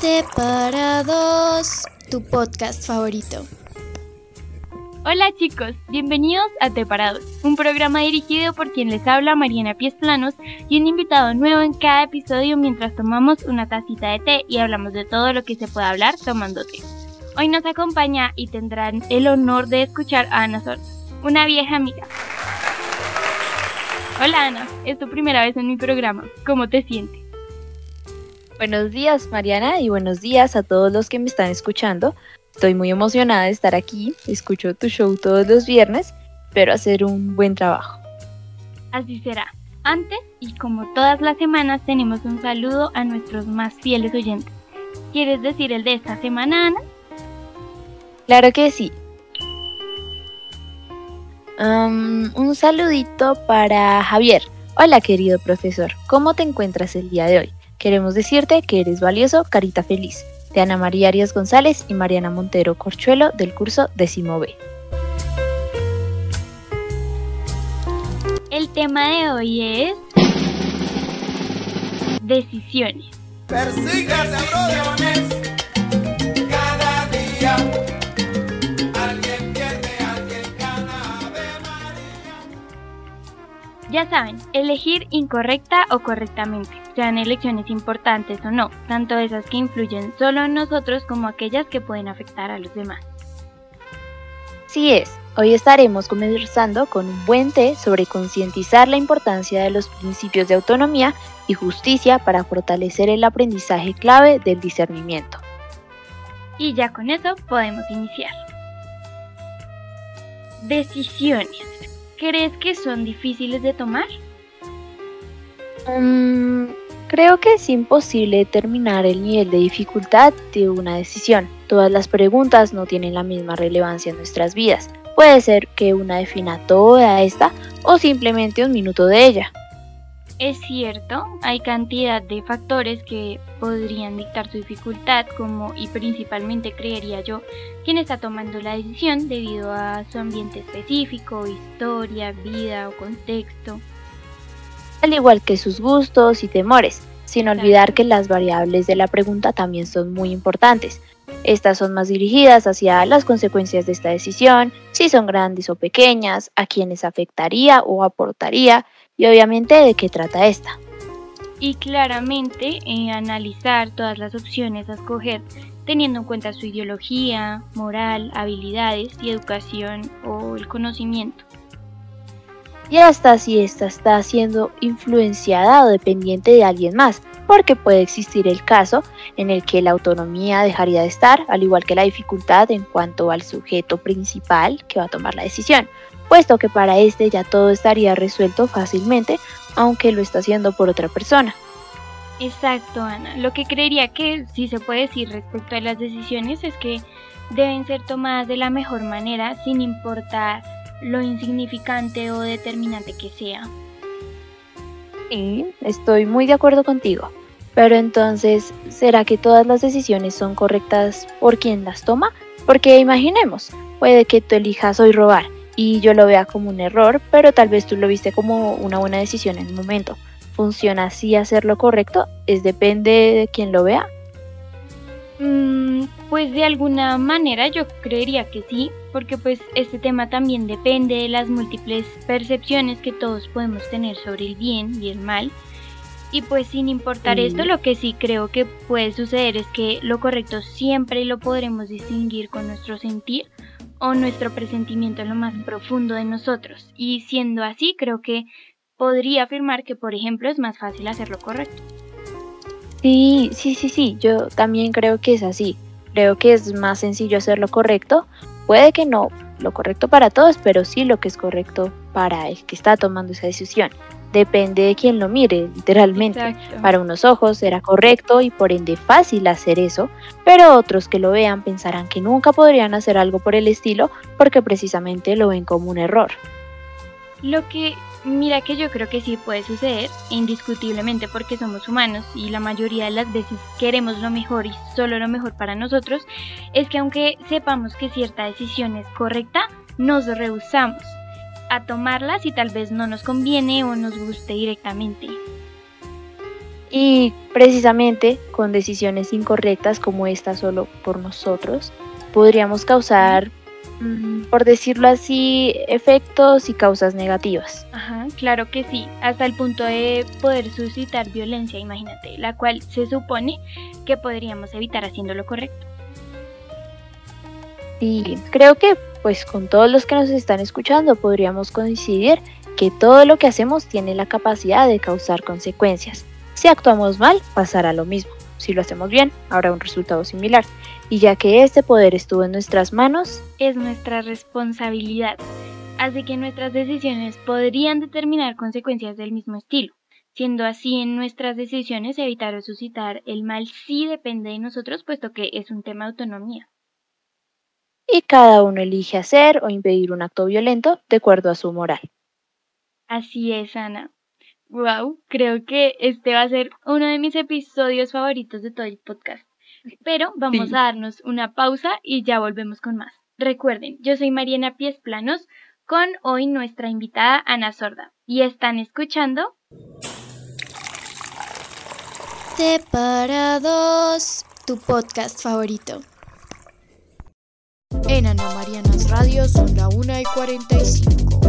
Separados, tu podcast favorito. Hola chicos, bienvenidos a Parados, un programa dirigido por quien les habla Mariana Pies Planos y un invitado nuevo en cada episodio mientras tomamos una tacita de té y hablamos de todo lo que se puede hablar tomando té. Hoy nos acompaña y tendrán el honor de escuchar a Ana Sordo, una vieja amiga. Hola Ana, es tu primera vez en mi programa. ¿Cómo te sientes? Buenos días Mariana y buenos días a todos los que me están escuchando. Estoy muy emocionada de estar aquí, escucho tu show todos los viernes, pero hacer un buen trabajo. Así será. Antes, y como todas las semanas, tenemos un saludo a nuestros más fieles oyentes. ¿Quieres decir el de esta semana, Ana? Claro que sí. un saludito para Javier. Hola querido profesor, ¿cómo te encuentras el día de hoy? Queremos decirte que eres valioso, carita feliz. De Ana María Arias González y Mariana Montero Corchuelo del curso décimo B. El tema de hoy es decisiones. Ya saben, elegir incorrecta o correctamente, sean elecciones importantes o no, tanto esas que influyen solo en nosotros como aquellas que pueden afectar a los demás. Sí es, hoy estaremos conversando con un buen té sobre concientizar la importancia de los principios de autonomía y justicia para fortalecer el aprendizaje clave del discernimiento. Y ya con eso podemos iniciar. Decisiones. ¿Crees que son difíciles de tomar? Mm, creo que es imposible determinar el nivel de dificultad de una decisión. Todas las preguntas no tienen la misma relevancia en nuestras vidas. Puede ser que una defina toda esta o simplemente un minuto de ella. Es cierto, hay cantidad de factores que podrían dictar su dificultad, como y principalmente creería yo, quien está tomando la decisión debido a su ambiente específico, historia, vida o contexto. Al igual que sus gustos y temores, sin olvidar que las variables de la pregunta también son muy importantes. Estas son más dirigidas hacia las consecuencias de esta decisión, si son grandes o pequeñas, a quienes afectaría o aportaría, y obviamente de qué trata esta. Y claramente eh, analizar todas las opciones a escoger teniendo en cuenta su ideología, moral, habilidades y educación o el conocimiento. Y hasta si esta está siendo influenciada o dependiente de alguien más, porque puede existir el caso en el que la autonomía dejaría de estar, al igual que la dificultad en cuanto al sujeto principal que va a tomar la decisión, puesto que para este ya todo estaría resuelto fácilmente, aunque lo está haciendo por otra persona. Exacto, Ana. Lo que creería que sí se puede decir respecto a las decisiones es que deben ser tomadas de la mejor manera sin importar lo insignificante o determinante que sea. Sí, estoy muy de acuerdo contigo. Pero entonces, ¿será que todas las decisiones son correctas por quien las toma? Porque imaginemos, puede que tú elijas hoy robar y yo lo vea como un error, pero tal vez tú lo viste como una buena decisión en el momento. ¿Funciona así hacer lo correcto? ¿Es depende de quien lo vea? Mm, pues de alguna manera yo creería que sí, porque pues este tema también depende de las múltiples percepciones que todos podemos tener sobre el bien y el mal. Y pues sin importar esto, lo que sí creo que puede suceder es que lo correcto siempre lo podremos distinguir con nuestro sentir o nuestro presentimiento en lo más profundo de nosotros. Y siendo así, creo que podría afirmar que, por ejemplo, es más fácil hacer lo correcto. Sí, sí, sí, sí, yo también creo que es así. Creo que es más sencillo hacer lo correcto. Puede que no lo correcto para todos, pero sí lo que es correcto para el que está tomando esa decisión depende de quien lo mire, literalmente. Para unos ojos será correcto y por ende fácil hacer eso, pero otros que lo vean pensarán que nunca podrían hacer algo por el estilo porque precisamente lo ven como un error. Lo que, mira que yo creo que sí puede suceder, indiscutiblemente porque somos humanos y la mayoría de las veces queremos lo mejor y solo lo mejor para nosotros, es que aunque sepamos que cierta decisión es correcta, nos rehusamos a tomarlas y tal vez no nos conviene o nos guste directamente. Y precisamente con decisiones incorrectas como esta solo por nosotros, podríamos causar, por decirlo así, efectos y causas negativas. Ajá, claro que sí, hasta el punto de poder suscitar violencia, imagínate, la cual se supone que podríamos evitar haciendo lo correcto. Y creo que pues con todos los que nos están escuchando podríamos coincidir que todo lo que hacemos tiene la capacidad de causar consecuencias. Si actuamos mal, pasará lo mismo. Si lo hacemos bien, habrá un resultado similar. Y ya que este poder estuvo en nuestras manos, es nuestra responsabilidad. Así que nuestras decisiones podrían determinar consecuencias del mismo estilo. Siendo así, en nuestras decisiones evitar o suscitar el mal sí depende de nosotros, puesto que es un tema de autonomía. Y cada uno elige hacer o impedir un acto violento de acuerdo a su moral. Así es, Ana. Wow, creo que este va a ser uno de mis episodios favoritos de todo el podcast. Pero vamos a darnos una pausa y ya volvemos con más. Recuerden, yo soy Mariana Pies Planos con hoy nuestra invitada Ana Sorda y están escuchando Separados, tu podcast favorito. En Ana Marianas Radio son la 1 y 45.